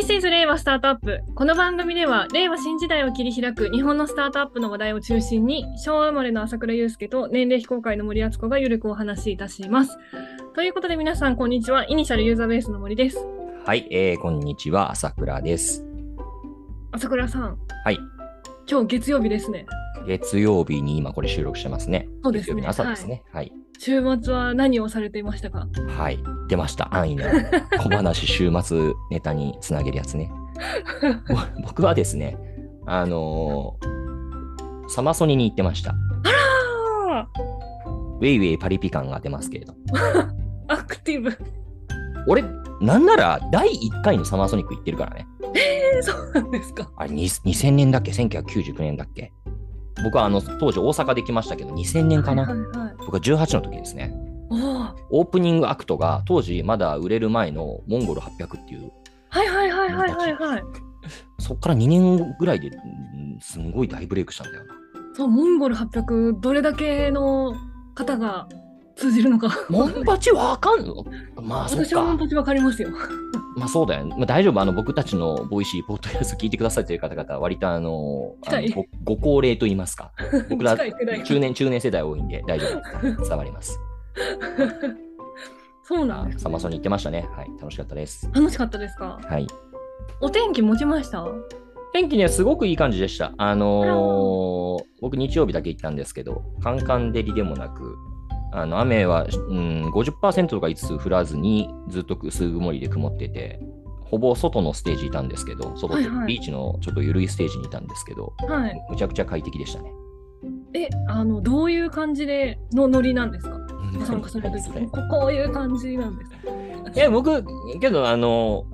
This is 令和スタートアップ。この番組では、令和新時代を切り開く日本のスタートアップの話題を中心に、昭和生まれの朝倉祐介と年齢非公開の森敦子がゆるくお話しいたします。ということで皆さん、こんにちは。イニシャルユーザーベースの森です。はい、えー、こんにちは、朝倉です。朝倉さん、はい、今日月曜日ですね。月曜日に今これ収録してますね。そうですね月曜日の朝ですね。はい。週末は何をされていましたか？はい、出ました。安易な小話週末ネタにつなげるやつね。ぼ 僕はですね、あのーサマソニに行ってました。あウェイウェイパリピ感が出ますけれど。ー アクティブ。俺、なんなら第1回のサマーソニック行ってるからね。えー、そうなんですか？あれ、に2000年だっけ ?1999 年だっけ？僕はあの当時大阪で来ましたけど、2000年かな、はいはいはい。僕は18の時ですね。オープニングアクトが当時まだ売れる前の MONGOL800っていう、はいはいはいはいはいはい。そっから2年ぐらいで、うんすんごい大ブレイクしたんだよな。そう、 MONGOL800、どれだけの方が通じるのか。モンパチわかんの？まあそっか。私はモンパチわかりますよ。まあそうだよね。まあ、大丈夫。あの僕たちの Voicy、ポッドキャスト聞いてくださっている方々は割とあの、あのごご高齢と言いますか。僕ら中年、中年世代多いんで大丈夫。伝わります。そうなんサマソニ行ってましたね。はい。楽しかったです。楽しかったですか？はい。お天気持ちました？天気ね、すごくいい感じでした。あのー僕日曜日だけ行ったんですけど、カンカン照りでもなく、あの雨は、うん、50%とか5つ降らずに、ずっと薄曇りで曇ってて、ほぼ外のステージいたんですけど、外はいはいビーチのちょっと緩いステージにいたんですけど、はい。むちゃくちゃ快適でしたね。え、あの、どういう感じでのノリなんですか？参加するときそれここういう感じなんですか？いや、僕、けど、あの、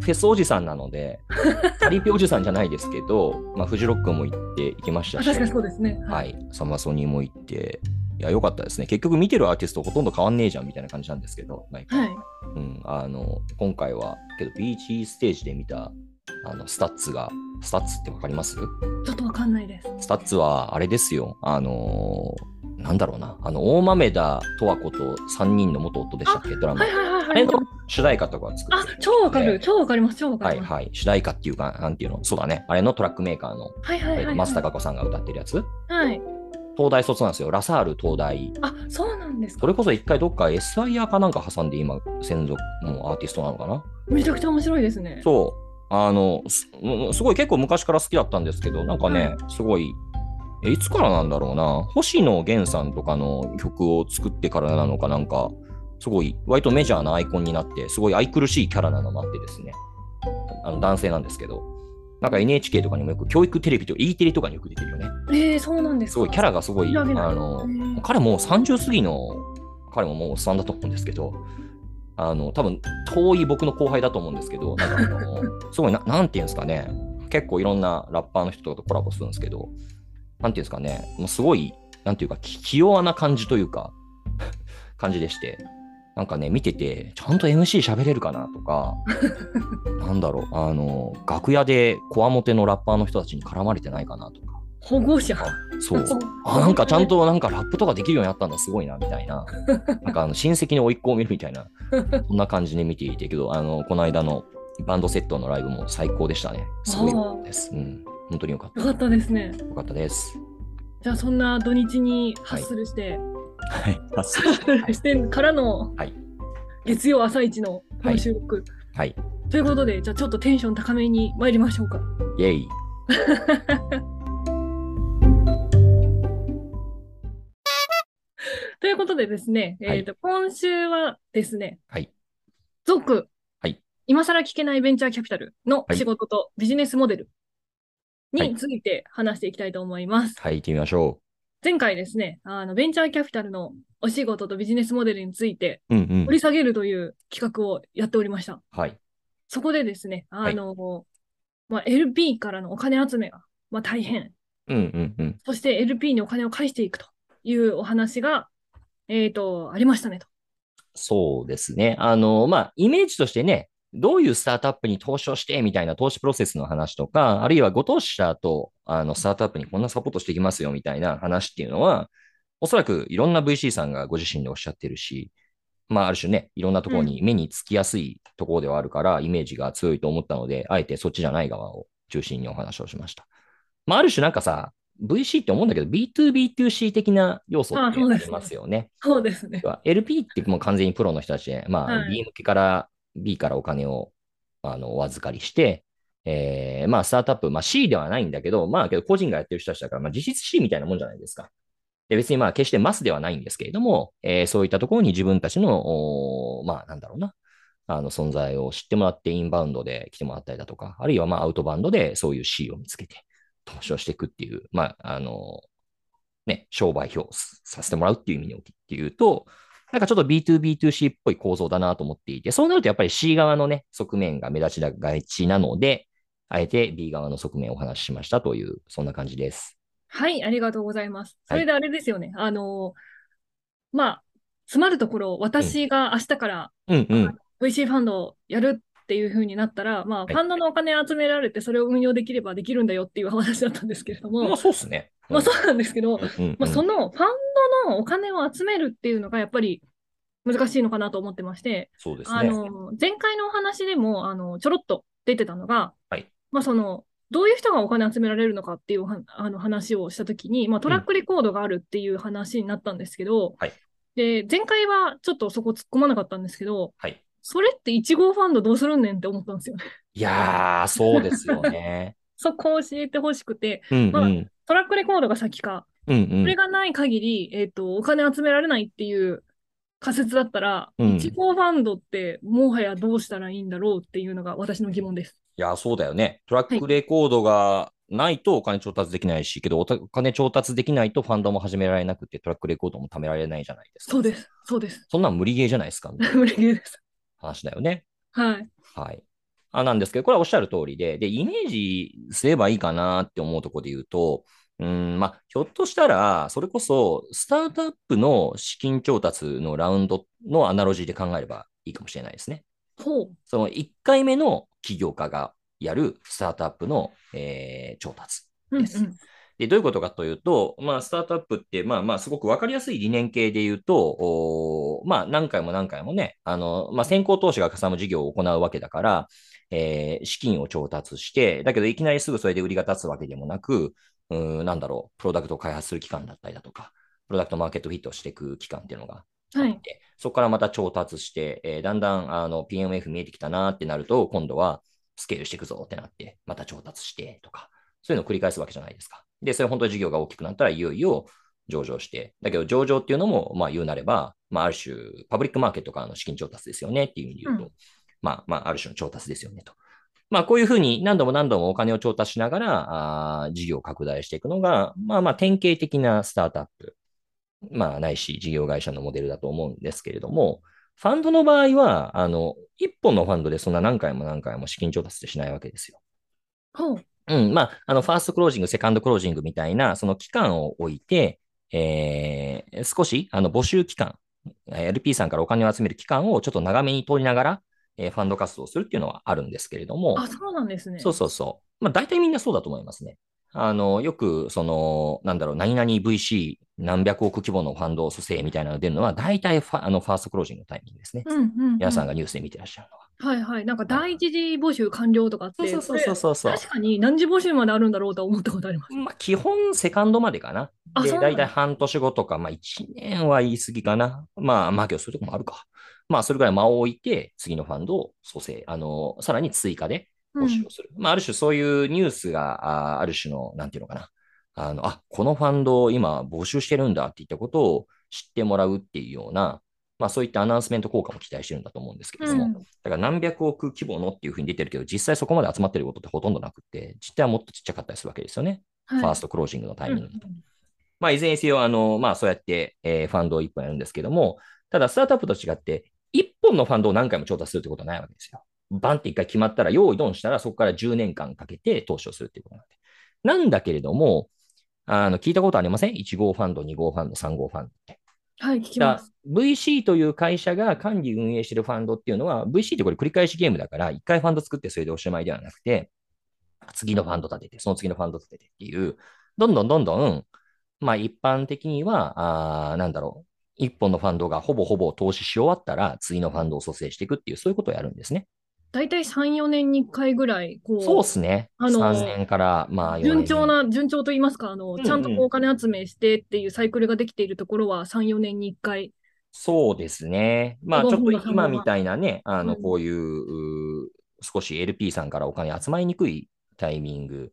フェスおじさんなので、パリピおじさんじゃないですけど、まあ、フジロックも行って行きましたし、あ確かにそうですね。。はいい、サマソニも行って、いや、良かったですね。結局見てるアーティストほとんど変わんねえじゃんみたいな感じなんですけど、毎回はい。うん、あの今回は、けど、ビーチステージで見たあの STUTSが、STUTSってわかります？ちょっとわかんないです。 STUTSは、あれですよ、あのーなんだろうな、あの、大豆田とわ子と3人の元夫でしたっけ、ドラマ。はいはいはいはい。あれの主題歌とかを作あってる、超わかる。超わかります。超わかります。はいはい。主題歌っていうか、なんていうの、そうだね。あれのトラックメーカーの、はいはいはいはい。松たか子さんが歌ってるやつ？はい。東大卒なんですよ。ラサール東大。あ、そうなんですか。それこそ一回どっか SIer かなんか挟んで今、専属のアーティストなのかな。めちゃくちゃ面白いですね。そう。あの、すごい結構昔から好きだったんですけど、なんかね、すごい、えいつからなんだろうな、星野源さんとかの曲を作ってからなのかなんか、すごい、割とメジャーなアイコンになって、すごい愛くるしいキャラなのもあってですね、あの男性なんですけど、なんか NHK とかにもよく、教育テレビと E テレとかによく出てるよね。えー、そうなんですか。すごい、キャラがすごい、あの彼も30過ぎの、彼ももうおっさんだと思うんですけど、あの、多分遠い僕の後輩だと思うんですけど、なんかあの、すごいな、なんていうんですかね、結構いろんなラッパーの人とかとコラボするんですけど、なんていうんですかね、もうすごい、なんていうか、き器用な感じというか、感じでして、なんかね、見てて、ちゃんと MC 喋れるかなとか、なんだろう、あの、楽屋でこわもてのラッパーの人たちに絡まれてないかなとか、保護者。そう。あ、なんかちゃんとなんかラップとかできるようになったんだ、すごいな、みたいな。なんかあの親戚の甥っ子を見るみたいな、そんな感じで見ていてけど、あの、この間のバンドセットのライブも最高でしたね。すごいです。うん。本当に良かっよかったですね。た。良かったです。じゃあそんな土日にハッスルして、はい。ハッスルしてからのはい。月曜朝一のこの収録。はい。ということで、じゃあちょっとテンション高めに参りましょうか。イェイ。ということでですね、はいえーと今週はですね、はい。続、はい今更聞けないベンチャーキャピタルのはい仕事とビジネスモデルはいについて話していきたいと思います。はい、行ってみましょ前回ですね、あのベンチャーキャピタルのお仕事とビジネスモデルについてう。うんうん掘。り下げるという企画をやっておりました。はい。そこでですね、はいまあ、LP からのお金集めが、まあ、大変。うんうんうん。そして LP にお金を返していくというお話が、えっ、と、ありましたねと。そうですね。あの、まあ、イメージとしてね、どういうスタートアップに投資をしてみたいな投資プロセスの話とか、あるいはご投資者とあのスタートアップにこんなサポートしていきますよみたいな話っていうのは、おそらくいろんな VC さんがご自身でおっしゃってるし、まあ、ある種ね、いろんなところに目につきやすいところではあるから、イメージが強いと思ったので、あえてそっちじゃない側を中心にお話をしました。まあ、ある種なんかさ、VC って思うんだけど、B2B2C 的な要素ってありますよね。そうですね。LP ってもう完全にプロの人たちで、まあ、はい B 向けから B からお金をあのお預かりして、えーまあ、スタートアップ、まあ、C ではないんだけど、まあ、けど個人がやってる人たちだから、まあ、実質 C みたいなもんじゃないですか。で別にまあ、決してマスではないんですけれども、えーそういったところに自分たちの、まあ、なんだろうな、あの存在を知ってもらって、インバウンドで来てもらったりだとか、あるいはまあ、アウトバウンドでそういう C を見つけて、投資をしていくっていう、まあ、あの、ね、商売表をさせてもらうっていう意味におきっていうと、なんかちょっと B2B2C っぽい構造だなと思っていて、そうなるとやっぱり C 側のね、側面が目立ちがちなので、あえて B 側の側面をお話ししましたという、そんな感じです。はい、ありがとうございます。そはいれであれですよね。あの、まあ、詰まるところ、私が明日からうんうん。VC ファンドをやるっていう風になったら、まあ、いファンドのお金集められて、それを運用できればできるんだよっていう話だったんですけれども、まあそうっすね。まあそうなんですけど、うんうんうんまあ、そのファンドのお金を集めるっていうのがやっぱり難しいのかなと思ってまして、あそうですね。の前回のお話でもあのちょろっと出てたのが、はいまあ、そのどういう人がお金集められるのかっていうはあの話をしたときに、まあ、トラックレコードがあるっていう話になったんですけど、はいで前回はちょっとそこ突っ込まなかったんですけど、はい。それって1号ファンドどうするんねんって思ったんですよね。いやー、そうですよね。そこを教えてほしくて、うんまあうん。トラックレコードが先か、うんうんこれがない限り、えっと、お金集められないっていう仮説だったら、うん1号ファンドってもはやどうしたらいいんだろうっていうのが私の疑問です。いや、そうだよね。トラックレコードがないとお金調達できないし、けどおお金調達できないとファンドも始められなくて、トラックレコードも貯められないじゃないですか。そうです。そうです。そんなん無理ゲーじゃないですか、みたいな 無理ゲーです。話だよね。はい。はい。あなんですけど、これはおっしゃる通りで、で、イメージすればいいかなって思うところで言うと、うん、まあ、ひょっとしたら、それこそ、スタートアップの資金調達のラウンドのアナロジーで考えればいいかもしれないですね。ほう。その1回目の起業家がやるスタートアップの、えー調達。ですうんうん。で、どういうことかというと、まあ、スタートアップって、まあまあ、すごくわかりやすい理念系で言うと、まあ、何回も何回もね、あの、まあ、先行投資がかさむ事業を行うわけだから、えー資金を調達して、だけどいきなりすぐそれで売りが立つわけでもなく、うーん、なんだろう、プロダクトを開発する期間だったりだとか、プロダクトマーケットフィットをしていく期間っていうのがあはい。そこからまた調達して、えーだんだんあの PMF 見えてきたなってなると、今度はスケールしていくぞってなって、また調達してとか、そういうのを繰り返すわけじゃないですか。で、それ本当に事業が大きくなったらいよいよ上場して、だけど上場っていうのも、まあ言うなれば、まあある種、パブリックマーケットからの資金調達ですよねっていう意味で言うと、うんまあまあある種の調達ですよねと。まあこういうふうに何度も何度もお金を調達しながら、あー事業を拡大していくのが、まあまあ典型的なスタートアップまあ、ないし、事業会社のモデルだと思うんですけれども、ファンドの場合は、あの、一本のファンドでそんな何回も何回も資金調達ってしないわけですよ。ほう。うん、まあ、あの、ファーストクロージング、セカンドクロージングみたいな、その期間を置いて、えー少し、あの、募集期間、えー LP さんからお金を集める期間をちょっと長めに取りながら、えーファンド活動をするっていうのはあるんですけれども、あ、そうなんですね。そうそうそう。まあ、大体みんなそうだと思いますね。あの、よく、その、なんだろう、何々 VC 何百億規模のファンド蘇生みたいなのが出るのは、大体ファあのファーストクロージングのタイミングですね。うんうん、うん。皆さんがニュースで見てらっしゃるのは。はいはい。なんか第一次募集完了とかって、そうそうそうそうそうれ確かに何次募集まであるんだろうとは思ったことあります。まあ、基本、セカンドまでかな。で、大体半年後とか、まあ、1年は言い過ぎかな。まあ、まあ、けど、そういうとこもあるか。まあ、それぐらい間を置いて、次のファンドを蘇生、あの、さらに追加で募集をする。まあ、ある種そういうニュースが、あある種の、なんていうのかな。あの、あ、このファンドを今募集してるんだっていったことを知ってもらうっていうような、まあそういったアナウンスメント効果も期待してるんだと思うんですけれども、うんだから何百億規模のっていうふうに出てるけど、実際そこまで集まってることってほとんどなくて、実態はもっとちっちゃかったりするわけですよね。はいファーストクロージングのタイミングうんと。まあ、いずれにせよ、あの、まあ、そうやって、えーファンドを1本やるんですけども、ただ、スタートアップと違って、1本のファンドを何回も調達するってことはないわけですよ。バンって1回決まったら、用意ドンしたら、そこから10年間かけて投資をするっていうことなんで。なんだけれども、あの、聞いたことありません ?1 号ファンド、2号ファンド、3号ファンドって。はい、聞きだます。VC という会社が管理運営しているファンドっていうのは、VC ってこれ繰り返しゲームだから、1回ファンド作ってそれでおしまいではなくて、次のファンド立てて、その次のファンド立ててっていう、どんどんどんどん、まあ一般的には、あーなんだろう、一本のファンドがほぼほぼ投資し終わったら、次のファンドを蘇生していくっていう、そういうことをやるんですね。大体3、4年に1回ぐらい、こう、そうですね。あの3年から、まあ、4順年調な、順調と言いますか、あの、んうんちゃんとお金集めしてっていうサイクルができているところは3、4年に1回。そうですね。まあ、子ちょっと今みたいなね、あの、うんこういう、うー少し LP さんからお金集まりにくいタイミング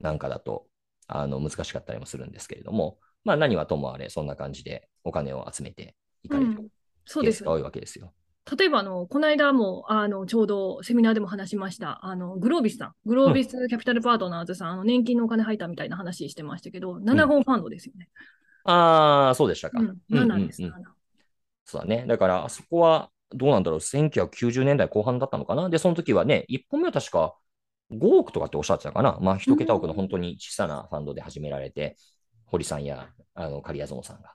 なんかだと、あの、難しかったりもするんですけれども、まあ、何はともあれ、そんな感じでお金を集めていかれるうんそうですケースが多いわけですよ。例えばあの、この間もあのちょうどセミナーでも話しました、あのグロービスさん、グロービスキャピタルパートナーズさん、あの年金のお金入ったみたいな話してましたけど、7号ファンドですよね。ああ、そうでしたか。うん、うんうん7です、うん7そうだね。だから、そこはどうなんだろう。1990年代後半だったのかな。で、その時はね、1本目は確か5億とかっておっしゃってたかな。まあ、1桁億の本当に小さなファンドで始められて、堀さんやあの刈谷園さんが。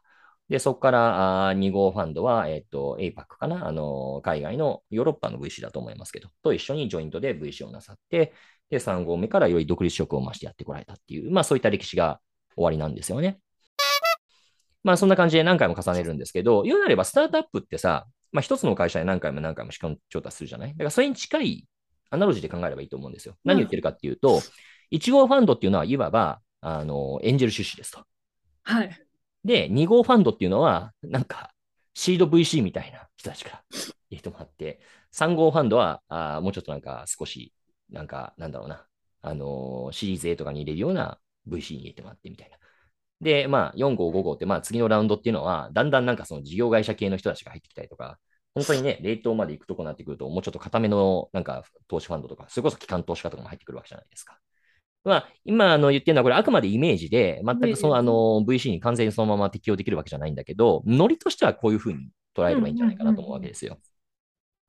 で、そこからあ2号ファンドは、えっ、と、APAC かな？あの、海外のヨーロッパの VC だと思いますけど、と一緒にジョイントで VC をなさって、で、3号目からより独立色を増してやってこられたっていう、まあ、そういった歴史が終わりなんですよね。まあそんな感じで何回も重ねるんですけど、言うなればスタートアップってさ、まあ一つの会社で何回も何回も資金調達するじゃない？だからそれに近いアナロジーで考えればいいと思うんですよ。何言ってるかっていうと、1号ファンドっていうのはいわば、あの、エンジェル出資ですと。はい。で、2号ファンドっていうのは、なんか、シード VC みたいな人たちから入れてもらって、3号ファンドは、あもうちょっとなんか少し、なんか、なんだろうな、あのーシリーズ A とかに入れるような VC に入れてもらってみたいな。で、まあ、4号、5号って、まあ、次のラウンドっていうのは、だんだんなんかその事業会社系の人たちが入ってきたりとか、本当にね、冷凍まで行くとこになってくると、もうちょっと固めのなんか投資ファンドとか、それこそ機関投資家とかも入ってくるわけじゃないですか。まあ、今あの言ってるのは、これあくまでイメージで、全くそのあの VC に完全にそのまま適用できるわけじゃないんだけど、ノリとしてはこういうふうに捉えればいいんじゃないかなと思うわけですよ。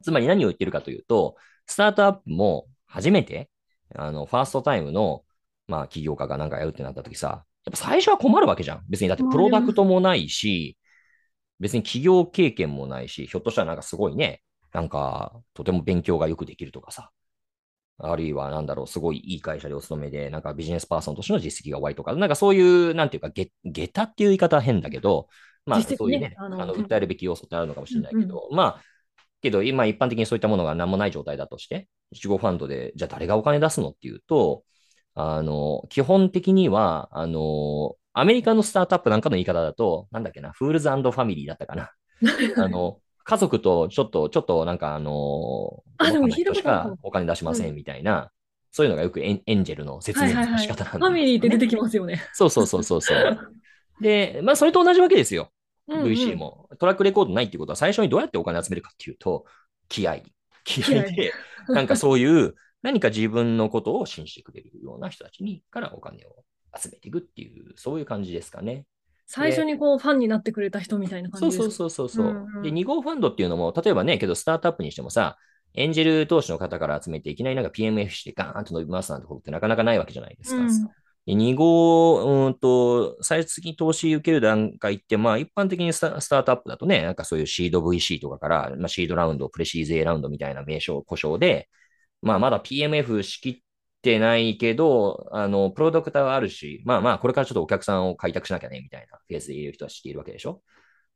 つまり何を言ってるかというと、スタートアップも初めて、あの、ファーストタイムの、まあ、起業家がなんかやるってなった時さ、やっぱ最初は困るわけじゃん。別にだってプロダクトもないし、別に起業経験もないし、ひょっとしたらなんかすごいね、なんかとても勉強がよくできるとかさ、あるいはなんだろう、すごいいい会社でお勤めで、なんかビジネスパーソンとしての実績が終わりとか、なんかそういう、なんていうか、げ下駄っていう言い方は変だけど、まあそういうね、あのあの訴えるべき要素ってあるのかもしれないけど、まあ、けど今一般的にそういったものが何もない状態だとして、1号ファンドで、じゃあ誰がお金出すのっていうと、あの、基本的には、あの、アメリカのスタートアップなんかの言い方だと、なんだっけな、フールズファミリーだったかな。あの、家族とちょっと、ちょっとなんかあの、あでも細かな人しかお金出しませんみたいな、そういうのがよくエンエンジェルの説明のはいはいはい。ファミリーって出てきますよね。そうそうそうそうそう。で、まあそれと同じわけですよ。うんうん VC も。トラックレコードないっていうことは最初にどうやってお金集めるかっていうと、気合。気合で、なんかそういう何か自分のことを信じてくれるような人たちにからお金を集めていくっていう、そういう感じですかね。最初にこうファンになってくれた人みたいな感じそうそうそうそうそう。うんうんで、2号ファンドっていうのも、例えばね、けどスタートアップにしてもさ、エンジェル投資の方から集めて、いきなりなんか PMF してガーンと伸びますなんてことってなかなかないわけじゃないですか。うんで2号、うーんと、最初に投資受ける段階って、まあ一般的にスタスタートアップだとね、なんかそういうシード VC とかから、まあ、シードラウンド、プレシーズ A ラウンドみたいな名称、故障で、まあまだ PMF しきってないけど、あの、プロダクターはあるし、まあまあこれからちょっとお客さんを開拓しなきゃね、みたいなフェーズでいる人は知っているわけでしょ？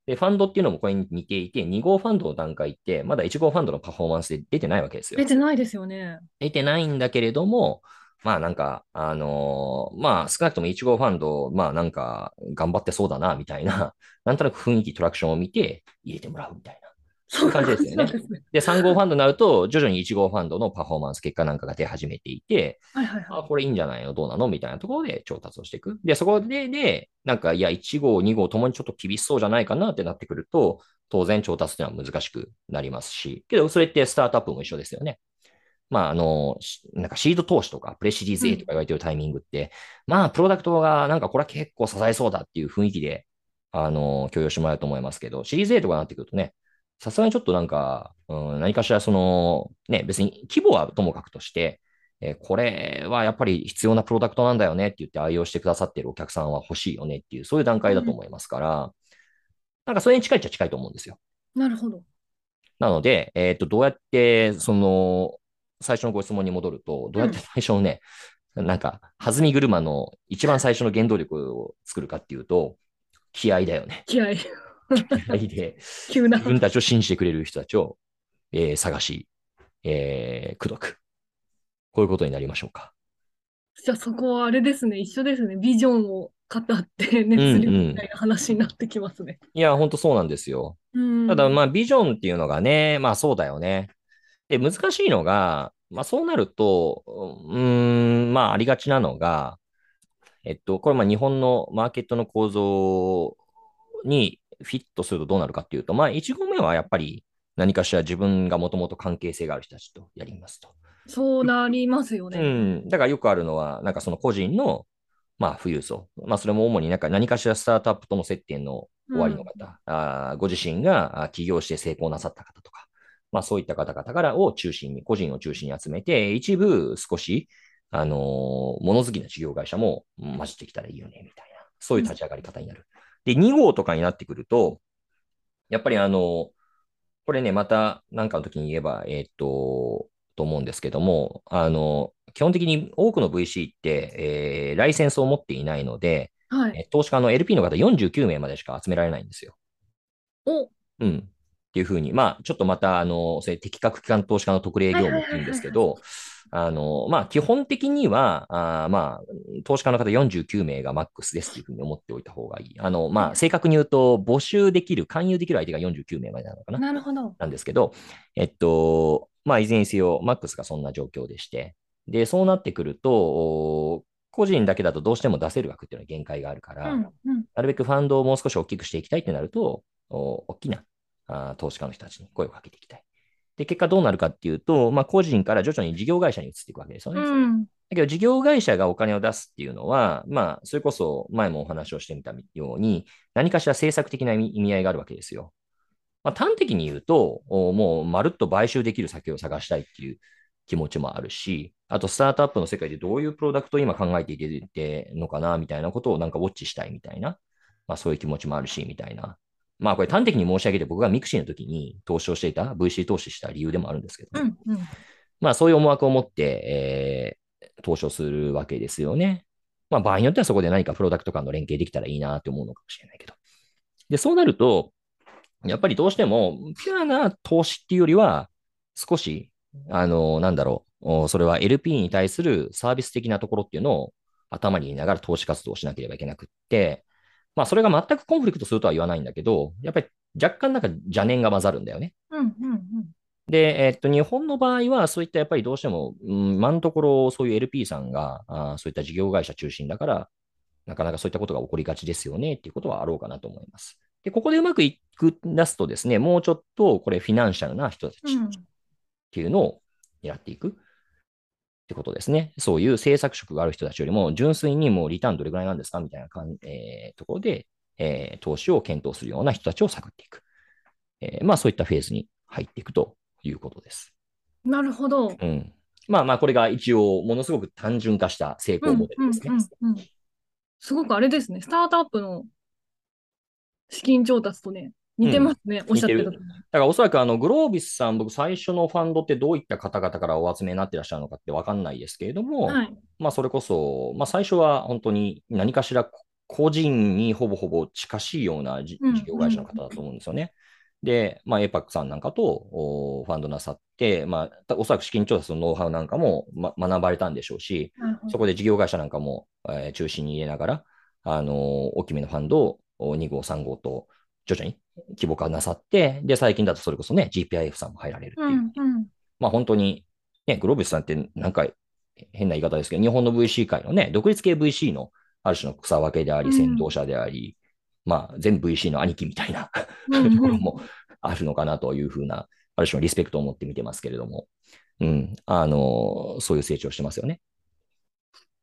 で、ファンドっていうのもこれに似ていて、2号ファンドの段階って、まだ1号ファンドのパフォーマンスで出てないわけですよ出。てないですよね。出てないんだけれども、まあなんか、あのーまあ少なくとも1号ファンド、まあなんか頑張ってそうだな、みたいな、なんとなく雰囲気、トラクションを見て入れてもらうみたいな。そういう感じですよねですね。で、3号ファンドになると、徐々に1号ファンドのパフォーマンス結果なんかが出始めていて、はいはいはあ、これいいんじゃないの？どうなの？みたいなところで調達をしていく。で、そこで、で、なんか、いや、1号、2号ともにちょっと厳しそうじゃないかなってなってくると、当然調達っていうのは難しくなりますし、けど、それってスタートアップも一緒ですよね。まあ、あの、しなんかシード投資とか、プレシリーズ A とか言われてるタイミングって、まあ、プロダクトが、なんかこれは結構支えそうだっていう雰囲気で、あの、許容してもらえると思いますけど、シリーズ A とかになってくるとね、さすがにちょっとなんか、うん、何かしらその、ね、別に規模はともかくとして、えーこれはやっぱり必要なプロダクトなんだよねって言って愛用してくださっているお客さんは欲しいよねっていう、そういう段階だと思いますから、なんかそれに近いっちゃ近いと思うんですよ。い。なるほど。なので、えっ、と、どうやって、その、最初のご質問に戻ると、どうやって最初のね、なんか、弾み車の一番最初の原動力を作るかっていうと、気合だよね。気合い。で、急な自。分たちを信じてくれる人たちを、えー探し、えー口説く。こういうことになりましょうか。じゃあそこはあれですね、一緒ですね。ビジョンを語って熱量みたいな話になってきますね。いや、本当そうなんですよ。うん。ただ、まあ、ビジョンっていうのがね、まあ、そうだよね。で、難しいのが、まあ、そうなると、うーん、まあ、ありがちなのが、えっと、これ、まあ、日本のマーケットの構造にフィットするとどうなるかっていうと、まあ、1合目はやっぱり何かしら自分がもともと関係性がある人たちとやりますと。そうなりますようね。ん。だからよくあるのは、なんかその個人の、まあ、富裕層。まあ、それも主になんか何かしらスタートアップとの接点の終わりの方、あーご自身があ起業して成功なさった方とか、まあ、そういった方々からを中心に、個人を中心に集めて、一部少し、あのー物好きな事業会社もうん混じってきたらいいよね、みたいな、そういう立ち上がり方になる。で、2号とかになってくると、やっぱりあの、これね、また何かの時に言えば、えーっと、と思うんですけども、あの、基本的に多くの VC って、えーライセンスを持っていないので、はい。え投資家の LP の方49名までしか集められないんですよ。お、うん。っていうふうに、まあ、ちょっとまた、あの、それ適格機関投資家の特例業務っていうんですけど、あの、まあ、基本的には、あーまあ、投資家の方49名がマックスですっていうふうに思っておいた方がいい。あの、まあ、正確に言うと、募集できる、勧誘できる相手が49名までなのかな。なるほど。なんですけど、えっと、まあ、いずれにせよ、マックスがそんな状況でして、で、そうなってくると、お個人だけだとどうしても出せる額っていうのは限界があるから、うん、うん。なるべくファンドをもう少し大きくしていきたいってなると、お大きなあー投資家の人たちに声をかけていきたい。で、結果どうなるかっていうと、まあ、個人から徐々に事業会社に移っていくわけですよね。うん。だけど、事業会社がお金を出すっていうのは、まあ、それこそ前もお話をしてみたように、何かしら政策的な意味合いがあるわけですよ。まあ、端的に言うと、おもうまるっと買収できる先を探したいっていう気持ちもあるし、あと、スタートアップの世界でどういうプロダクトを今考えていてるのかな、みたいなことをなんかウォッチしたいみたいな、まあ、そういう気持ちもあるし、みたいな。まあ、これ端的に申し上げて、僕が mixi の時に投資をしていた、VC 投資した理由でもあるんですけど、うん、うん。まあそういう思惑を持って、えー投資をするわけですよね。まあ場合によってはそこで何かプロダクト間の連携できたらいいなって思うのかもしれないけど。で、そうなると、やっぱりどうしても、ピュアな投資っていうよりは、少し、あの、なんだろう、おそれは LP に対するサービス的なところっていうのを頭に入れながら投資活動をしなければいけなくって、まあそれが全くコンフリクトするとは言わないんだけど、やっぱり若干なんか邪念が混ざるんだよね。うん、うん、うん。で、えっと、日本の場合は、そういったやっぱりどうしても、うん、今のところ、そういう LP さんが、あーそういった事業会社中心だから、なかなかそういったことが起こりがちですよね、っていうことはあろうかなと思います。で、ここでうまくいく出すとですね、もうちょっと、これ、フィナンシャルな人たちうんっていうのを狙っていくってことですね。そういう政策職がある人たちよりも、純粋にもうリターンどれぐらいなんですかみたいなかん、えーところで、えー投資を検討するような人たちを探っていく。えーまあ、そういったフェーズに入っていくということです。なるほど。うん。まあまあ、これが一応、ものすごく単純化した成功モデルですね。うんうんうんすごくあれですね、スタートアップの資金調達とね、似てますね、おっしゃってたと。だからおそらくあの、グロービスさん、僕最初のファンドってどういった方々からお集めになってらっしゃるのかってわかんないですけれども、はい。まあそれこそ、まあ最初は本当に何かしら個人にほぼほぼ近しいような事業会社の方だと思うんですよね。で、まあ APAC さんなんかとおファンドなさって、まあおそらく資金調達のノウハウなんかも、ま、学ばれたんでしょうし、そこで事業会社なんかも、えー中心に入れながら、あのー大きめのファンドをお2号、3号と徐々に規模化なさって、で、最近だとそれこそね、GPIF さんも入られるっていう。うんうんまあ本当に、ね、グロービスさんってなんか変な言い方ですけど、日本の VC 界のね、独立系 VC のある種の草分けであり、うん先導者であり、まあ全 VC の兄貴みたいなうんところもあるのかなというふうな、ある種のリスペクトを持って見てますけれども、うん、あの、そういう成長してますよね。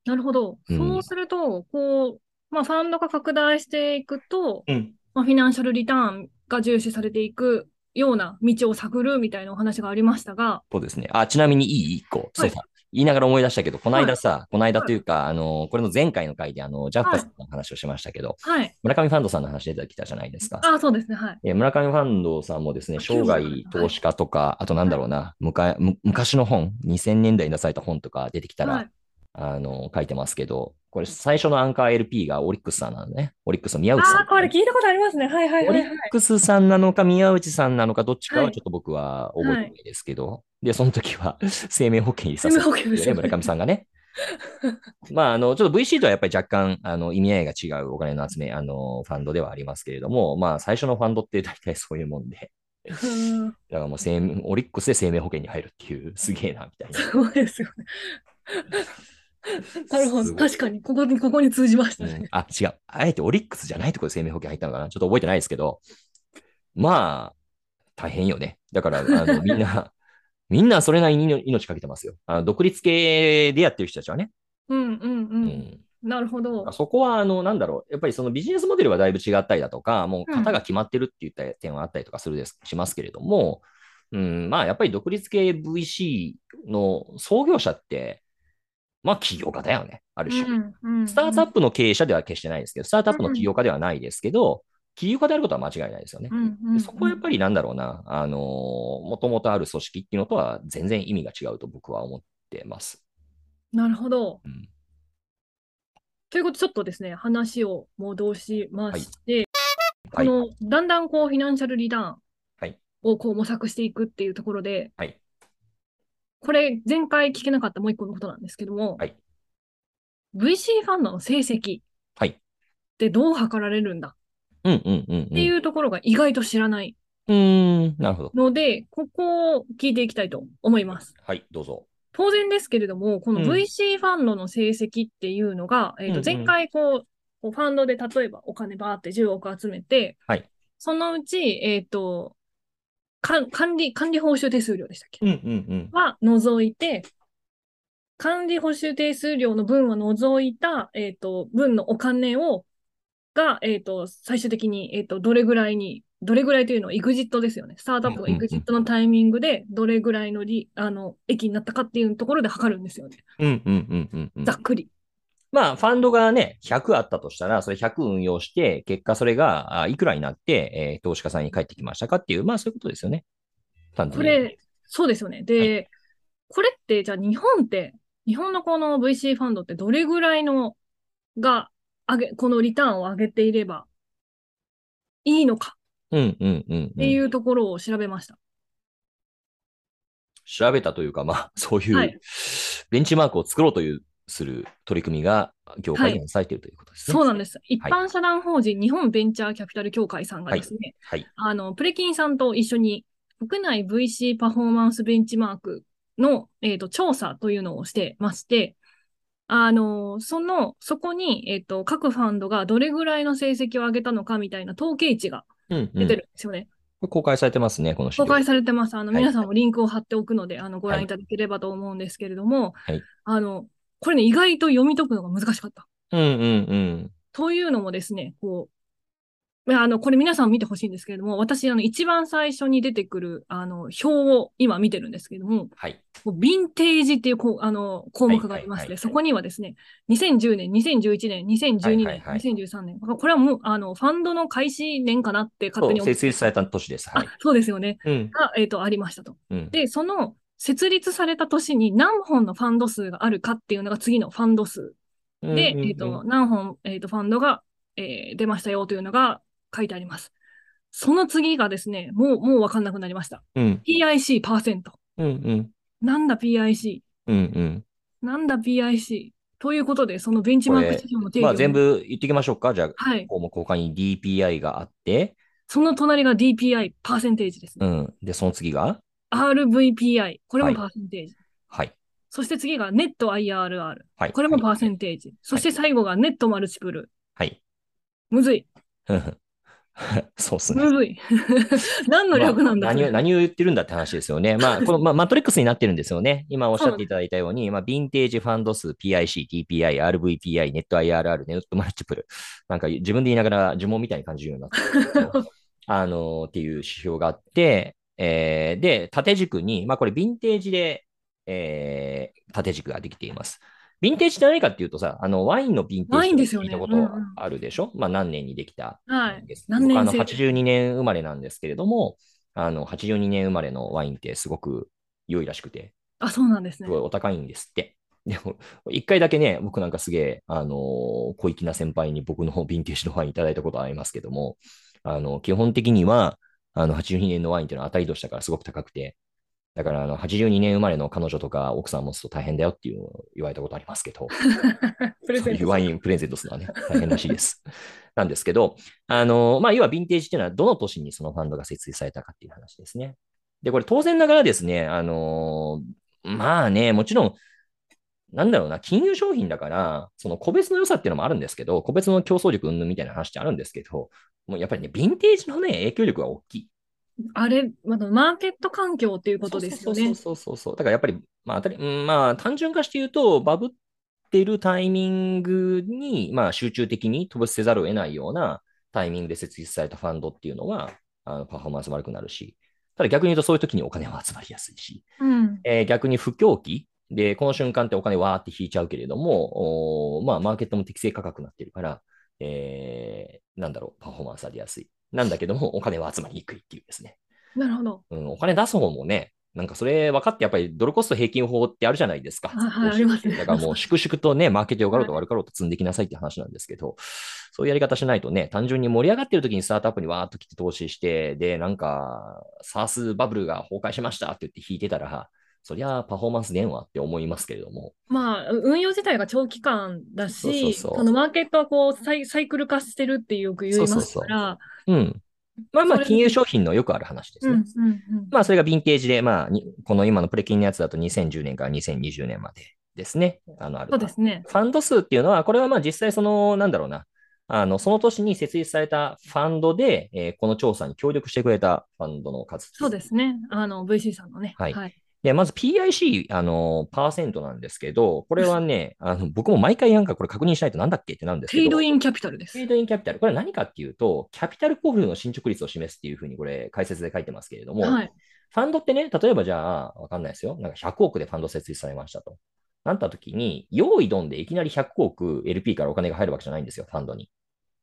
なるほど。うんそうすると、こう、まあ、ファンドが拡大していくと、うん。まあ、フィナンシャルリターンが重視されていくような道を探るみたいなお話がありましたが、そうですね。あ、ちなみにいい？一個。そうさ、言いながら思い出したけど、この間さ、この間というか、あの、これの前回の回で、あの、ジャッカさんの話をしましたけど、はい。村上ファンドさんの話出てきたじゃないですか。あ、そうですね。はい。えー村上ファンドさんもですね、生涯投資家とか、あとなんだろうな、昔の本、2000年代に出された本とか出てきたら、はい。あの、書いてますけど、これ最初のアンカー LP がオリックスさんなのね。オリックスの宮内さん。ああ、これ聞いたことありますね。はいはいオリッはいはい。クスさんなのか宮内さんなのかどっちかははいちょっと僕は覚えてないですけど、で、その時は生命保険にさせてね村上さんがね。まあ、あの、ちょっと VC とはやっぱり若干、あの、意味合いが違うお金の集め、あの、ファンドではありますけれども、まあ、最初のファンドって大体そういうもんで、うんだからもう生命、オリックスで生命保険に入るっていう、すげえな、みたいな。すごいですよね。なるほど。確かに、ここに、ここに通じましたね。うんあ、違う。あえてオリックスじゃないところで生命保険入ったのかな？ちょっと覚えてないですけど、まあ、大変よね。だから、あの みんな、みんなそれなりに命かけてますよ。あの独立系でやってる人たちはね。うんうんううん。んなるほど。そこは、あの、なんだろう。やっぱりそのビジネスモデルはだいぶ違ったりだとか、もう型が決まってるっていった点はあったりとかするです、しますけれども、うん、まあ、やっぱり独立系 VC の創業者って、まあ、起業家だよね。ある種。うんうんスタートアップの経営者では決してないですけど、スタートアップの起業家ではないですけど、起業家であることは間違いないですよね。うんうんうんでそこはやっぱりなんだろうな、あのもともとある組織っていうのとは全然意味が違うと僕は思ってます。なるほど。うんということで、ちょっとですね、話を戻しまして、はい。この、だんだんこう、フィナンシャルリターンはいをこう模索していくっていうところで、はい。これ、前回聞けなかったもう一個のことなんですけども、はい VC ファンドの成績っはい。てどう測られるんだ？うんうんうん、うん。っていうところが意外と知らないうーん、なるほど。ので、ここを聞いていきたいと思います。はい、どうぞ。当然ですけれども、このうん VC ファンドの成績っていうのが、えーうんうんと前回こう、こうファンドで例えばお金バーって10億集めて、はいそのうち、えっ、と、か管理、管理報酬手数料でしたっけ、うんうんうん。は除いて、管理報酬手数料の分は除いた、えっ、と、分のお金を、が、えっ、と、最終的に、えっ、と、どれぐらいに、どれぐらいというのは、エグジットですよね。スタートアップがうんうんうんエグジットのタイミングで、どれぐらいの利、あの、益になったかっていうところで測るんですよね。うんうんうんうんうんざっくり。まあ、ファンドがね、100あったとしたら、それ100運用して、結果それがあいくらになって、えー投資家さんに返ってきましたかっていう、まあそういうことですよね。単これ、そうですよね。で、これって、じゃあ日本って、日本のこの VC ファンドってどれぐらいのが上げ、このリターンを上げていればいいのか。っていうところを調べました。調べたというか、まあ、そういう、はいベンチマークを作ろうという、する取り組みが業界にされているということですね。そうなんです。一はい般社団法人日本ベンチャーキャピタル協会さんがですね、はい。あの、プレキンさんと一緒に国内 VC パフォーマンスベンチマークの、えーと調査というのをしてまして、あの、その、そこに、えっ、と、各ファンドがどれぐらいの成績を上げたのかみたいな統計値がうん、うん。出てるんですよね。これ公開されてますね、この公開されてます。あの、はい皆さんもリンクを貼っておくので、あの、ご覧はいいただければと思うんですけれども、はいあの、これね、意外と読み解くのが難しかった。うんうんうん。というのもですね、こう、あの、これ皆さん見てほしいんですけれども、私、あの、一番最初に出てくる、あの、表を今見てるんですけれども、はい。こうヴィンテージっていうこうあの項目がありまして、そこにはですね、2010年、2011年、2012年、はいはいはい2013年、これはもう、あの、ファンドの開始年かなって勝手に思って設立された年です。はいあ。そうですよね。うん。が、えっ、と、ありましたと。うん。で、その設立された年に何本のファンド数があるかっていうのが次のファンド数。で、うんうんうんえっ、と、何本、えっ、と、ファンドが、えー出ましたよというのが書いてあります。その次がですね、もう、もうわかんなくなりました。うん。PIC パーセント。うんうん。なんだ PIC。うんうん。なんだ PIC。ということで、そのベンチマーク指標の定義を、まあ全部言っていきましょうか。じゃあ、はい。項目他に DPI があって、その隣が DPI、パーセンテージですね。うん。で、その次が？RVPI、これはいもパーセンテージ。はい。そして次がネット IRR。はい。これもパーセンテージ。そして最後がネットマルチプル。はい。むずい。そうっすね。むずい。何の略なんだ、まあ何を何を言ってるんだって話ですよね。まあ、この、まあ、マトリックスになってるんですよね。今おっしゃっていただいたように、まあ、ヴィンテージファンド数、PIC、TPI、RVPI、ネット IRR、ネットマルチプル。なんか自分で言いながら呪文みたいに感じるようになってるあのーっていう指標があって、えーで、縦軸に、まあ、これ、ヴィンテージで、えー縦軸ができています。ヴィンテージって何かっていうとさ、あの、ワインのヴィンテージワインですよね聞いたことうんうんあるでしょ、まあ、何年にできたはいです。何年僕あの生82年生まれなんですけれども、あの82年生まれのワインってすごく良いらしくて、あ、そうなんですねすごい。お高いんですって。でも、一回だけね、僕なんかすげえ、あのー小粋な先輩に僕のヴィンテージのワインいただいたことありますけども、あの、基本的には、あの、82年のワインっていうのは当たり年だからすごく高くて、だから、あの、82年生まれの彼女とか奥さん持つと大変だよっていうのを言われたことありますけど、プレゼントそういうワインプレゼントするのはね、大変らしいです。なんですけど、あの、まあ、要はヴィンテージっていうのはどの年にそのファンドが設立されたかっていう話ですね。で、これ当然ながらですね、あの、まあね、もちろん、なんだろうな、金融商品だから、その個別の良さっていうのもあるんですけど、個別の競争力云々みたいな話ってあるんですけど、もうやっぱりね、ヴィンテージのね、影響力が大きい。あれ、まだマーケット環境っていうことですよね。そうそうそうそう。だからやっぱり、まあ当たり、うんまあ単純化して言うと、バブってるタイミングに、まあ集中的に飛ばせざるを得ないようなタイミングで設立されたファンドっていうのは、あのパフォーマンス悪くなるし、ただ逆に言うとそういう時にお金は集まりやすいし、うん。えー逆に不況期で、この瞬間ってお金わーって引いちゃうけれども、まあ、マーケットも適正価格になってるから、えーなんだろう、パフォーマンスされやすい。なんだけども、お金は集まりにくいっていうですね。なるほど。うん、お金出す方もね、なんかそれ分かって、やっぱりドルコスト平均法ってあるじゃないですか。あはいありますねだからもう 粛々とね、マーケット良かろうと悪かろうと積んできなさいって話なんですけど、そういうやり方しないとね、単純に盛り上がってる時にスタートアップにわーっと来て投資して、で、なんか、サースバブルが崩壊しましたって言って引いてたら、そりゃパフォーマンス電話って思いますけれども、まあ、運用自体が長期間だし、そうそうそうそのマーケットはこうサイサイクル化してるってよく言いますから、うん。まあまあ、金融商品のよくある話ですね。うんうんうんまあ、それがヴィンテージで、まあ、にこの今のプレキンのやつだと2010年から2020年までですね。あの、あるそうですね。ファンド数っていうのは、これはまあ実際その、なんだろうな、あの、その年に設立されたファンドで、えーこの調査に協力してくれたファンドの数。そうですね。あの、VC さんのね。はいはい。で、まず PIC、あの、パーセントなんですけど、これはね、あの、僕も毎回なんかこれ確認しないとなんだっけってなるんですけど。 paid-in capital です paid。-in capital。これは何かっていうと、 capital call の進捗率を示すっていうふうにこれ解説で書いてますけれども、はい。ファンドってね、例えばじゃあ、わかんないですよ。なんか100億でファンド設立されましたと。なった時に、用意ドンでいきなり100億 LP からお金が入るわけじゃないんですよ、ファンドに。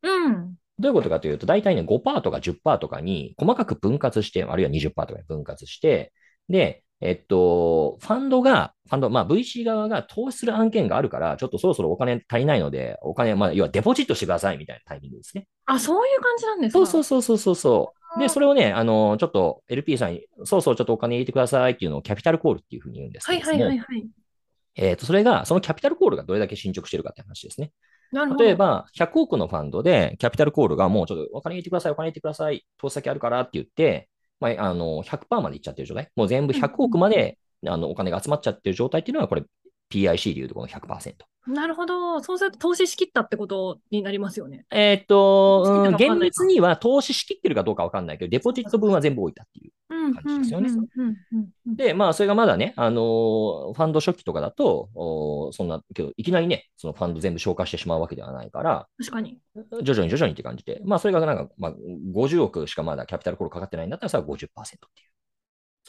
うん。どういうことかというと、大体ね、5%とか10%とかに細かく分割して、あるいは20%とかに分割して、で、えっと、ファンドが、ファンド、まあ VC 側が投資する案件があるから、ちょっとそろそろお金足りないので、お金、まあ要はデポジットしてくださいみたいなタイミングですね。あ、そういう感じなんですか？そうそうそうそうそう。で、それをね、あの、ちょっと LP さんに、そろそろちょっとお金入れてくださいっていうのをキャピタルコールっていうふうに言うんですけはいれども、はいはいはい。えっと、それが、そのキャピタルコールがどれだけ進捗してるかって話ですね。なるほど。例えば、100億のファンドで、キャピタルコールがもうちょっとお金入れてください、お金入れてください、投資先あるからって言って、まあ、あの、100%までいっちゃってる状態。もう全部100億まで、あのお金が集まっちゃってる状態っていうのは、これ、PIC でいうとこの100%。なるほど。そうすると投資しきったってことになりますよね。えーっと、うん厳密には投資しきってるかどうかわかんないけど、デポジット分は全部置いたっていう。うん感じですよねで、まあ、それがまだね、あのーファンド初期とかだと、おーそんな、けど、いきなりね、そのファンド全部消化してしまうわけではないから、確かに。徐々に徐々にって感じで、まあ、それがなんか、まあ、50億しかまだキャピタルコールかかってないんだったら、それは50%っていう。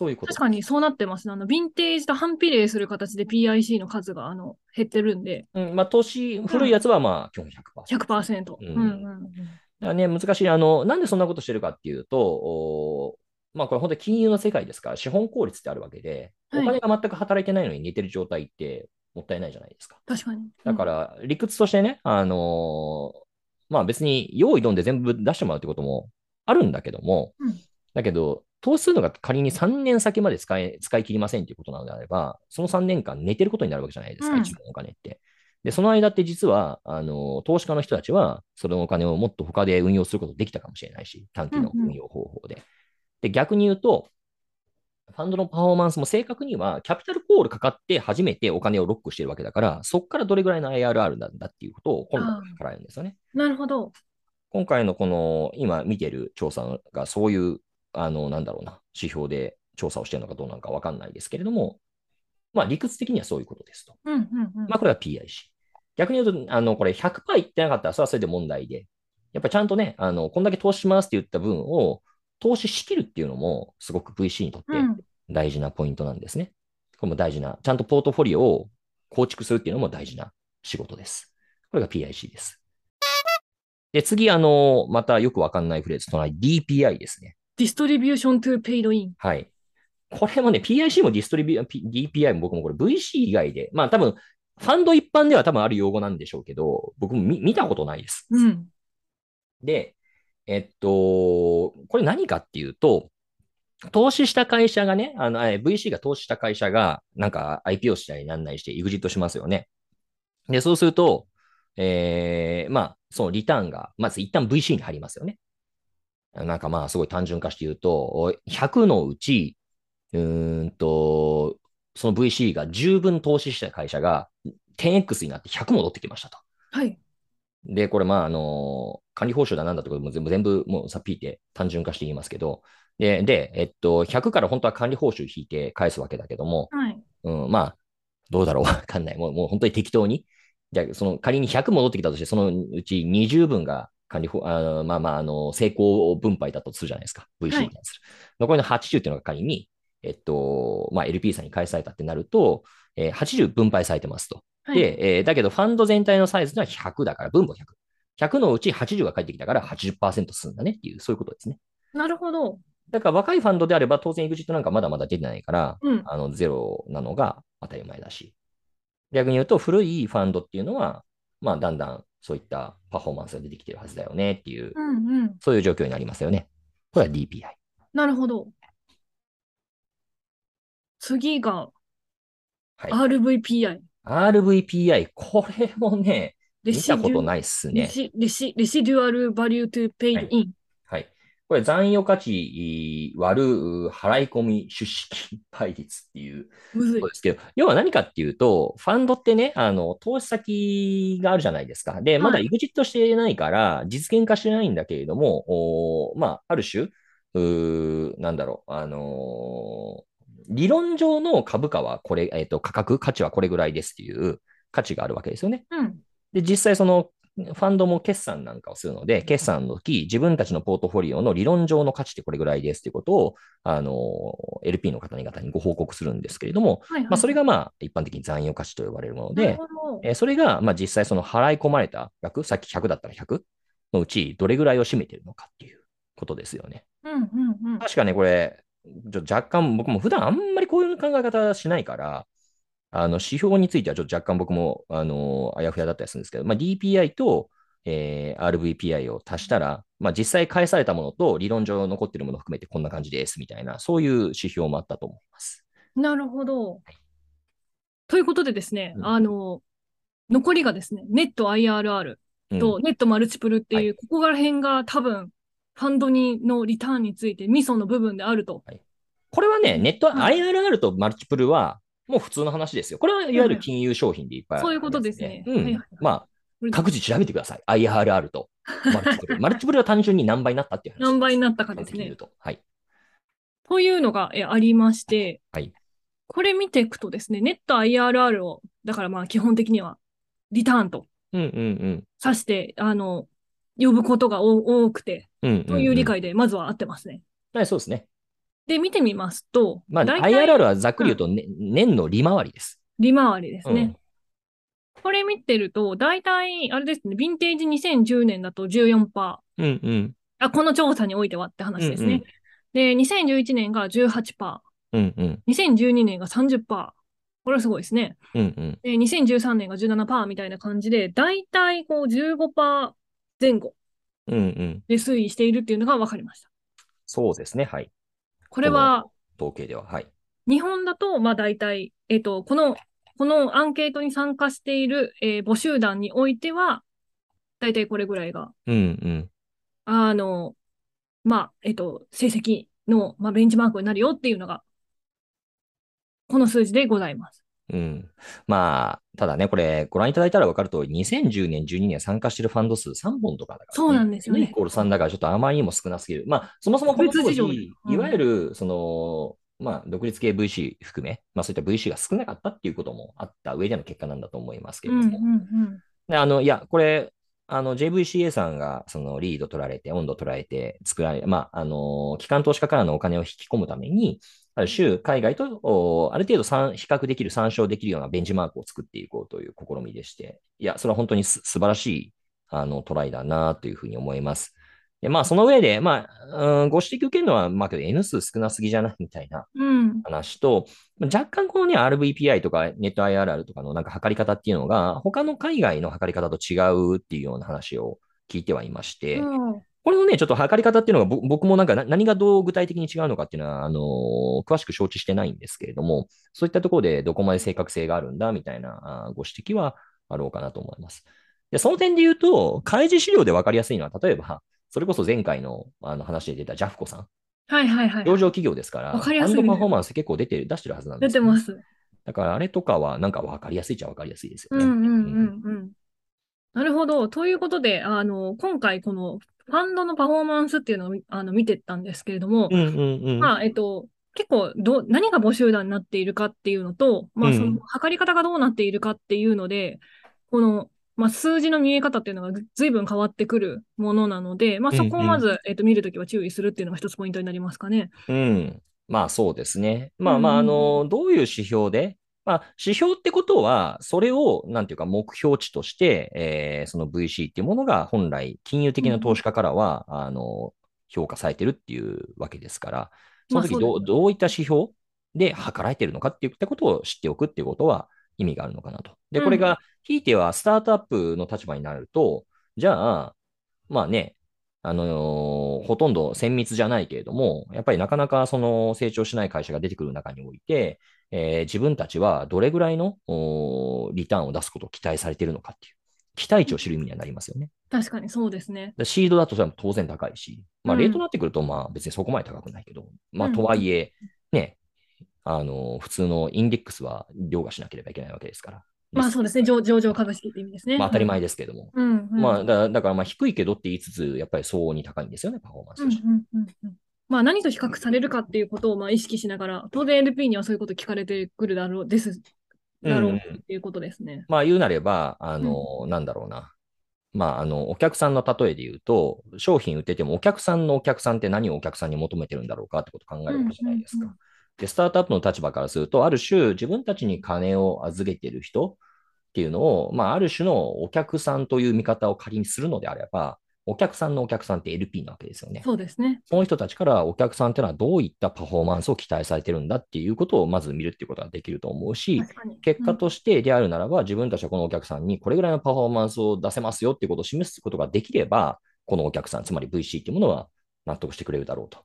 そういうこと。確かにそうなってますね。あの、ヴィンテージと反比例する形で PIC の数があの減ってるんで、うん、まあ、投資、古いやつはまあ、基本100%。100%。うんうんうんうんだからね、難しい。あの、なんでそんなことしてるかっていうと、おまあ、これ本当に金融の世界ですから、資本効率ってあるわけで、おはい金が全く働いてないのに寝てる状態ってもったいないじゃないですか。確かに。だから、理屈としてね、あのーまあ別に用意どんで全部出してもらうってこともあるんだけども、うんだけど、投資するのが仮に3年先まで使い使い切りませんということなのであれば、その3年間寝てることになるわけじゃないですか、うん一番お金って。で、その間って実は、あのー投資家の人たちは、そのお金をもっと他で運用することできたかもしれないし、短期のうんうん運用方法で。で、逆に言うと、ファンドのパフォーマンスも正確には、キャピタルコールかかって初めてお金をロックしてるわけだから、そこからどれぐらいの IRR なんだっていうことを今度は測られるんですよね。なるほど。今回のこの今見てる調査がそういう、あの、なんだろうな、指標で調査をしてるのかどうなのかわかんないですけれども、まあ理屈的にはそういうことですと。うんうんうん。まあこれは PIC。逆に言うと、あの、これ100%いってなかったらそれはそれで問題で、やっぱりちゃんとね、あの、こんだけ投資しますって言った分を投資しきるっていうのもすごく VC にとってうん大事なポイントなんですね。これも大事な、ちゃんとポートフォリオを構築するっていうのも大事な仕事です。これが PIC です。で、次、あの、またよくわかんないフレーズ、隣 DPI ですね。ディストリビューション to paid in。はい。これもね、PIC もディストリビュー、P- DPI も僕もこれ VC 以外で、まあ多分、ファンド一般では多分ある用語なんでしょうけど、僕も見見たことないです。うん。で、えっと、これ何かっていうと、投資した会社がね、あの、え VC が投資した会社が、なんか IPO したりなんないして、エグジットしますよね。で、そうすると、えー、まあ、そのリターンが、まず一旦 VC に入りますよね。なんかまあ、すごい単純化して言うと、100のうち、うーんと、その VC が十分投資した会社が 10X になって100戻ってきましたと。はい。で、これ、まあ、あの、管理報酬だなんだとかも全部、全部もうさっぴいて単純化して言いますけど、で、で、えっと、100から本当は管理報酬引いて返すわけだけども、はい。うん、まあ、どうだろうわかんない。もう、もう本当に適当に。じゃあ、その仮に100戻ってきたとして、そのうち20分が管理報、あのまあまあ、あの、成功分配だとするじゃないですか。VC に関する。残りの80っていうのが仮に、えっと、まあ、LP さんに返されたってなると、えー80分配されてますと。はい、で、えーだけどファンド全体のサイズは100だから、分母100。100のうち80が返ってきたから80%進んだねっていう、そういうことですね。なるほど。だから若いファンドであれば、当然 EXIT なんかまだまだ出てないから、うん。あのゼロなのが当たり前だし。逆に言うと、古いファンドっていうのは、まあ、だんだんそういったパフォーマンスが出てきてるはずだよねっていう、うんうん。そういう状況になりますよね。これは DPI。なるほど。次がはい。RVPI。RVPI、これもね、レ見たことい。ないっすレね。シレシレシデュアルバリュートゥペイン。はい。これ、残余価値割る払い込み出資金倍率っていうむずいそう。ですけど、要は何かっていうと、ファンドってね、あの、投資先があるじゃないですか。で、まだはい EXIT してないから、実現化してないんだけれども、おーまあ、ある種、うーなんだろう、あのー理論上の株価はこれ、えっ、と、価格、価値はこれぐらいですっていう価値があるわけですよね。うん。で、実際その、ファンドも決算なんかをするので、決算の時、自分たちのポートフォリオの理論上の価値ってこれぐらいですということを、あの、LP の方々にご報告するんですけれども、はいはい。まあ、それがまあ、一般的に残余価値と呼ばれるものでえーそれがまあ実際その払い込まれた額、さっき100だったら100のうち、どれぐらいを占めているのかっていうことですよね。うんうんうん。確かね、これ、若干、僕も普段あんまりこういう考え方しないから、あの指標についてはちょっと若干僕も、あのあやふやだったりするんですけど、まあ、DPI と、えー RVPI を足したら、まあ、実際返されたものと理論上残っているものを含めてこんな感じですみたいな、そういう指標もあったと思います。なるほど。ということでですね、うんあの、残りがですね、ネット IRR うんとネットマルチプルっていう、はここら辺が多分、ファンドにのリターンについてミソの部分であると。これはね、ネット、はい IRR とマルチプルは、もう普通の話ですよ。これはいわゆる金融商品でいっぱいある、そういうことですねうん。まあ、各自調べてください。IRR とマルチプル。マルチプルは単純に何倍になったっていう話。何倍になったかですね。と。はい。というのがえありまして、はいこれ見ていくとですね、ネット IRR を、だからまあ基本的にはリターンとうんうん指して、あの、呼ぶことが多多くて、という理解でまずは合ってますね。はい、そうですね。で、見てみますと、まあ、IRR はざっくり言うと、ね年の利回りです。利回りですね。うんこれ見てると、大体、あれですね、ヴィンテージ2010年だと14%。うんうん。あ、この調査においてはって話ですね。うんうんで、2011年が18%。うんうん。2012年が30%。これはすごいですね。うんうん。で、2013年が17%みたいな感じで、大体こう15%前後うんうん。で推移しているっていうのが分かりました。そうですね。はい。これは、統計では。はい。日本だと、まあ大体、えっと、この、このアンケートに参加している、えー募集団においては、大体これぐらいが、うんうん。あの、まあ、えっと、成績の、まあ、ベンチマークになるよっていうのが、この数字でございます。うん。まあ、ただね、これ、ご覧いただいたら分かると、2010年、12年参加しているファンド数3本とかだから、そうなんですよねイコール3だから、ちょっとあまりにも少なすぎる。まあ、そもそもこの当時、うんいわゆる、その、まあ、独立系 VC 含め、まあ、そういった VC が少なかったっていうこともあった上での結果なんだと思いますけうん、れども。うん、うん。であの、いや、これ、あの、JVCA さんが、その、リード取られて、温度取られて、作られ、まあ、あの、機関投資家からのお金を引き込むために、ある種、海外と、おある程度参比較できる、参照できるようなベンチマークを作っていこうという試みでして、いや、それは本当にす素晴らしい、あの、トライだな、というふうに思います。でまあ、その上で、まあ、うん、ご指摘受けるのは、まあ、けど N 数少なすぎじゃないみたいなうん。話と、若干このね、RVPI とかネット IRR とかのなんか測り方っていうのが、他の海外の測り方と違うっていうような話を聞いてはいまして、うんこれのね、ちょっと測り方っていうのが、ぼ僕もなんかな何がどう具体的に違うのかっていうのは、あのー詳しく承知してないんですけれども、そういったところでどこまで正確性があるんだみたいなご指摘はあろうかなと思います。で、その点で言うと、開示資料で分かりやすいのは、例えば、それこそ前回のあの話で出たジャフコさん、はいはいはい。上場企業ですから、わかりやすいファンドパフォーマンス結構出てる、出してるはずなんですよね、出てます。だからあれとかはなんか分かりやすいっちゃ分かりやすいですよね。うんうんうんうん。なるほど。ということで、あの、今回このファンドのパフォーマンスっていうのをみあの見てったんですけれども、うんうんうん。まあ、えっと、結構どう、何が募集団になっているかっていうのと、まあ、うんその測り方がどうなっているかっていうので、この、まあ、数字の見え方っていうのがず随分変わってくるものなので、まあ、そこをまず、えっと、見るときは注意するっていうのが一つポイントになりますかね。うん。まあそうですね。まあうんまあ、あの、どういう指標で、まあ指標ってことは、それを、なんていうか目標値として、えーその VC っていうものが本来、金融的な投資家からは、あの、評価されてるっていうわけですから、その時どう、まあそうどういった指標で測られてるのかっていったことを知っておくっていうことは意味があるのかなと。で、これが、ひいてはスタートアップの立場になると、じゃあ、まあね、あのーほとんど綿密じゃないけれども、やっぱりなかなかその成長しない会社が出てくる中において、えー自分たちはどれぐらいのリターンを出すことを期待されているのかっていう、期待値を知る意味にはなりますよね。確かにそうですね。でシードだとそれは当然高いし、まあ、うんレートになってくると、まあ別にそこまで高くないけど、まあうんとはいえ、ね、あのー普通のインデックスは凌駕しなければいけないわけですから。まあそうですね。上上場株式って意味ですね。まあ当たり前でですけども。うん、うん。まあだだからまあ低いけどって言いつつ、やっぱり相応に高いんですよね、パフォーマンスうんうとして。んうんうんまあ何と比較されるかっていうことをまあ意識しながら、当然 LP にはそういうこと聞かれてくるだろうです、だろうっていうことですね。まあ言うなれば、あの、なんだろうな。まあ、あの、お客さんの例えで言うと、商品売ってても、お客さんのお客さんって何をお客さんに求めてるんだろうかってことを考えるわけじゃないですかうんうん。で、スタートアップの立場からすると、ある種、自分たちに金を預けてる人っていうのを、まあ、ある種のお客さんという見方を仮にするのであれば、お客さんのお客さんって LP なわけですよね。そうですね。その人たちからお客さんっていうのはどういったパフォーマンスを期待されてるんだっていうことをまず見るっていうことができると思うし、確かに。結果としてであるならば、自分たちはこのお客さんにこれぐらいのパフォーマンスを出せますよっていうことを示すことができれば、このお客さん、つまり VC っていうものは納得してくれるだろうと。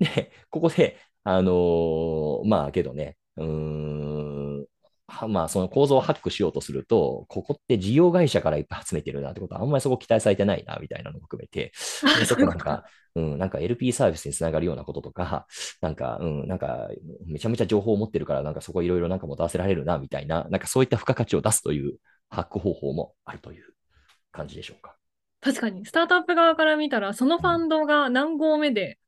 で、ここで、あのーまあけどね、うーん、はまあその構造をハックしようとすると、ここって事業会社からいっぱい集めてるなってことはあんまりそこ期待されてないな、みたいなのも含めて、あちょっとなんか、うん、なんか LP サービスにつながるようなこととか、なんか、うん、なんか、めちゃめちゃ情報を持ってるから、なんかそこいろいろなんか持たせられるな、みたいな、なんかそういった付加価値を出すというハック方法もあるという感じでしょうか。確かに、スタートアップ側から見たら、そのファンドが何号目で、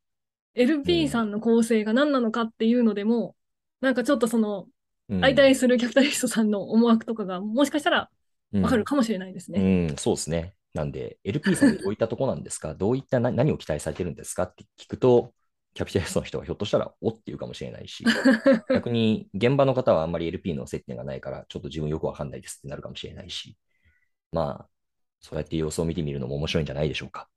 LP さんの構成が何なのかっていうのでも、なんかちょっとその、うん、相対するキャピタリストさんの思惑とかが、もしかしたらうんわかるかもしれないですうね。ん、そうですね。なんで、LP さんってどういったとこなんですか？どういったな何を期待されてるんですかって聞くと、キャピタリストの人はひょっとしたらおって言うかもしれないし、逆に現場の方はあんまり LP の接点がないから、ちょっと自分よくわかんないですってなるかもしれないし、まあ、そうやって様子を見てみるのも面白いんじゃないでしょうか。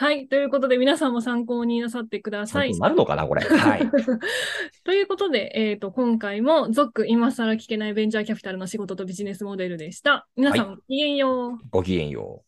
はい。ということで、皆さんも参考になさってください。なるのかな、これ。はい。ということで、えっ、と、今回も、続今更聞けないベンチャーキャピタルの仕事とビジネスモデルでした。皆さん、はいごきげんよう。ごきげんよう。